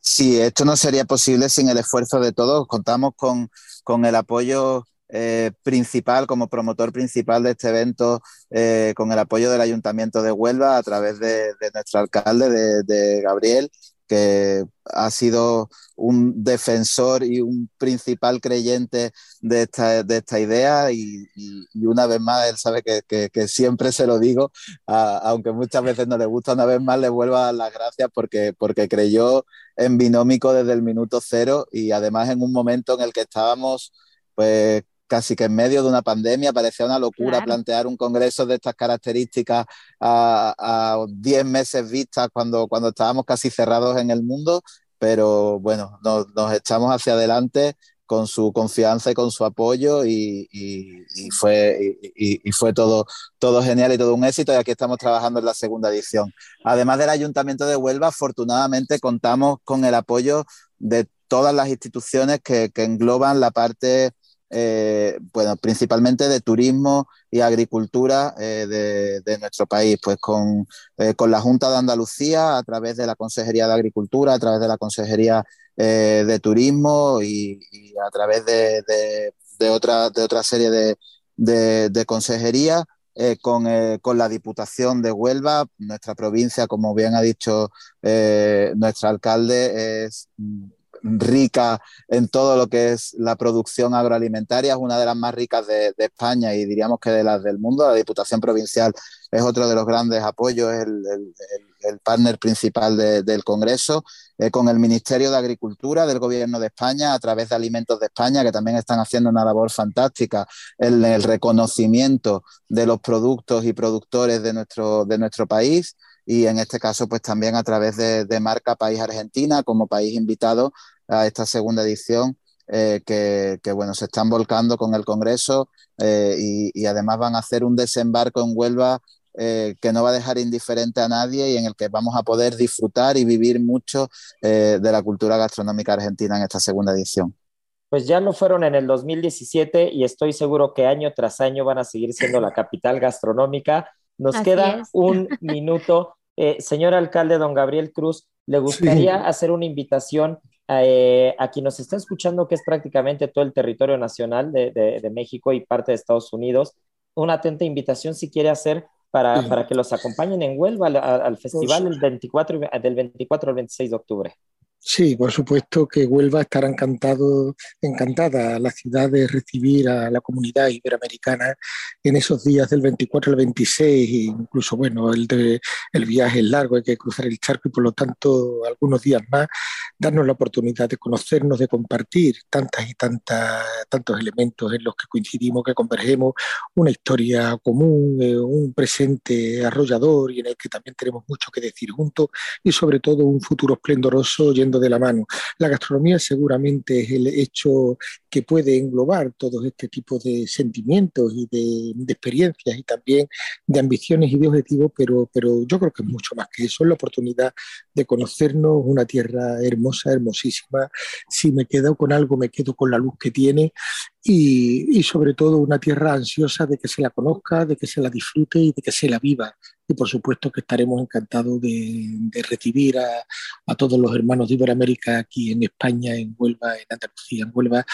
Sí, esto no sería posible sin el esfuerzo de todos. Contamos con, con el apoyo eh, principal, como promotor principal de este evento, eh, con el apoyo del Ayuntamiento de Huelva a través de, nuestro alcalde, de, Gabriel, que ha sido un defensor y un principal creyente de esta, de esta idea. Y, una vez más él sabe que, que, siempre se lo digo, aunque muchas veces no le gusta, una vez más le vuelvo a dar las gracias porque, porque creyó en Binómico desde el minuto cero y además en un momento en el que estábamos pues casi que en medio de una pandemia, parecía una locura plantear un congreso de estas características a 10 meses vistas cuando, cuando estábamos casi cerrados en el mundo, pero bueno, nos, echamos hacia adelante con su confianza y con su apoyo y, fue, y, fue todo, todo genial y todo un éxito y aquí estamos trabajando en la segunda edición. Además del Ayuntamiento de Huelva, afortunadamente contamos con el apoyo de todas las instituciones que, que engloban la parte eh, bueno, principalmente de turismo y agricultura eh, de, nuestro país, pues con, eh, con, la Junta de Andalucía a través de la Consejería de Agricultura, a través de la Consejería de Turismo y, a través de, de, otra, de otra serie de, de consejerías. con, con, la Diputación de Huelva, nuestra provincia, como bien ha dicho nuestro alcalde, es rica en todo lo que es la producción agroalimentaria, es una de las más ricas de, España y diríamos que de las del mundo. La Diputación Provincial es otro de los grandes apoyos, es el, partner principal del Congreso, eh, con el Ministerio de Agricultura del Gobierno de España, a través de Alimentos de España, que también están haciendo una labor fantástica en el reconocimiento de los productos y productores de nuestro, de nuestro país y en este caso pues también a través de, de, marca País Argentina como país invitado a esta segunda edición eh, que, bueno, se están volcando con el Congreso eh, y, además van a hacer un desembarco en Huelva eh, que no va a dejar indiferente a nadie y en el que vamos a poder disfrutar y vivir mucho de la cultura gastronómica argentina en esta segunda edición. Pues ya lo fueron en el 2017 y estoy seguro que año tras año van a seguir siendo la capital gastronómica. Nos queda un minuto. señor alcalde, don Gabriel Cruz, ¿le gustaría hacer una invitación eh, a quien nos está escuchando, que es prácticamente todo el territorio nacional de, México y parte de Estados Unidos, una atenta invitación si quiere hacer para, para que los acompañen en Huelva al, festival del 24, del 24 al 26 de octubre. Sí, por supuesto que Huelva estará encantado, encantada la ciudad de recibir a la comunidad iberoamericana en esos días del 24 al 26, e incluso bueno, el, de, el viaje es largo, hay que cruzar el charco y por lo tanto algunos días más, darnos la oportunidad de conocernos, de compartir tantas y tantas, tantos elementos en los que coincidimos, que convergemos, una historia común, eh, un presente arrollador y en el que también tenemos mucho que decir juntos y sobre todo un futuro esplendoroso yendo de la mano. La gastronomía seguramente es el hecho que puede englobar todo este tipo de sentimientos y de, experiencias y también de ambiciones y de objetivos, pero, pero yo creo que es mucho más que eso, es la oportunidad de conocernos, una tierra hermosa, hermosísima. Si me quedo con algo, me quedo con la luz que tiene y, sobre todo una tierra ansiosa de que se la conozca, de que se la disfrute y de que se la viva. Y por supuesto que estaremos encantados de, recibir a, a, todos los hermanos de Iberoamérica aquí en España, en Huelva, en Andalucía, en Huelva,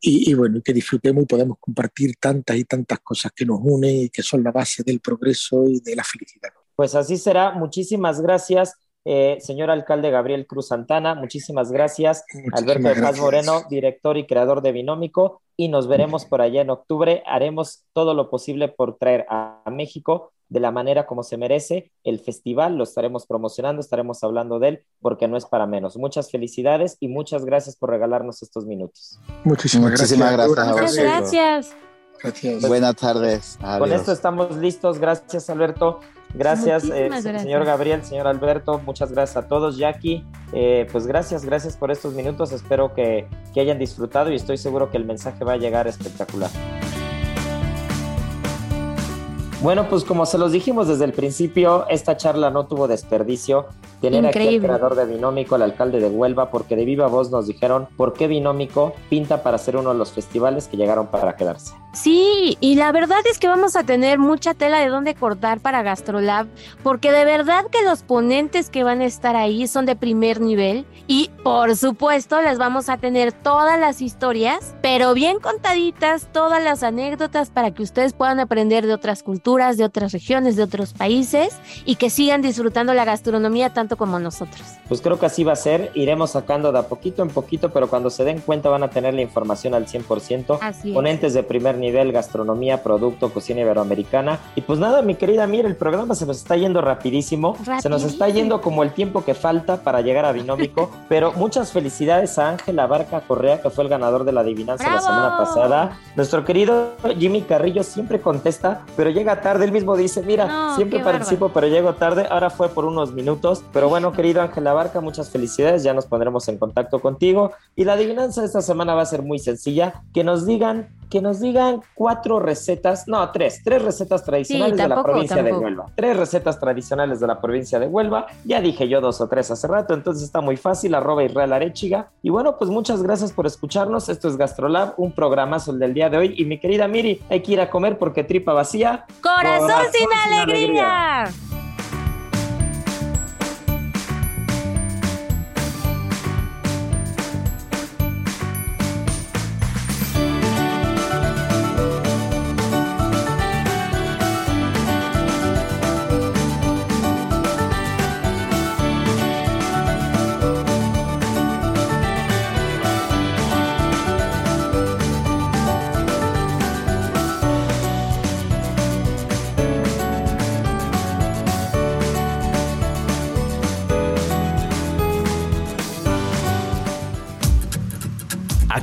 y, y bueno, que disfrutemos y podamos compartir tantas y tantas cosas que nos unen y que son la base del progreso y de la felicidad. Pues así será. Muchísimas gracias Eh, señor alcalde Gabriel Cruz Santana, muchísimas gracias. Alberto de Paz Moreno, director y creador de Binómico, y nos veremos por allá en octubre. Haremos todo lo posible por traer a, a México de la manera como se merece el festival, lo estaremos promocionando, estaremos hablando de él, porque no es para menos. Muchas felicidades y muchas gracias por regalarnos estos minutos. Muchísimas, Muchísimas gracias. Muchas gracias. Gracias. Buenas tardes. Con esto estamos listos. Gracias, Alberto. Gracias, eh, gracias. señor Gabriel, señor Alberto. Muchas gracias a todos. Jackie, eh, pues gracias, gracias por estos minutos. Espero que, que hayan disfrutado y estoy seguro que el mensaje va a llegar espectacular. Bueno, pues como se los dijimos desde el principio, esta charla no tuvo desperdicio. Tener aquí al Increíble. creador de Binómico, al alcalde de Huelva, porque de viva voz nos dijeron por qué Binómico pinta para ser uno de los festivales que llegaron para quedarse. Sí, y la verdad es que vamos a tener mucha tela de dónde cortar para Gastrolab, porque de verdad que los ponentes que van a estar ahí son de primer nivel y por supuesto les vamos a tener todas las historias, pero bien contaditas, todas las anécdotas para que ustedes puedan aprender de otras culturas, de otras regiones, de otros países y que sigan disfrutando la gastronomía tanto como nosotros. Pues creo que así va a ser. Iremos sacando de a poquito en poquito, pero cuando se den cuenta van a tener la información al 100%. Así es. Ponentes de primer nivel, gastronomía, producto, cocina iberoamericana. Y pues nada, mi querida, mira, el programa se nos está yendo rapidísimo. Se nos está yendo como el tiempo que falta para llegar a Binómico. pero muchas felicidades a Ángela Barca Correa, que fue el ganador de la adivinanza la ¡Bravo! semana pasada. Nuestro querido Jimmy Carrillo siempre contesta, pero llega tarde. Él mismo dice, mira, No, siempre participo, pero llego tarde. Ahora fue por unos minutos. Pero bueno, querido Ángela Barca, muchas felicidades. Ya nos pondremos en contacto contigo. Y la adivinanza esta semana va a ser muy sencilla. Que nos digan, que nos digan cuatro recetas, no, tres, tres recetas tradicionales de la tampoco, provincia de. Huelva. Tres recetas tradicionales de la provincia de Huelva. Ya dije yo dos o tres hace rato, entonces está muy fácil. Arroba Israel Arechiga. Y bueno, pues muchas gracias por escucharnos. Esto es Gastrolab, un programazo el del día de hoy. Y mi querida Miri, hay que ir a comer porque tripa vacía. Corazón, Corazón sin, sin alegría.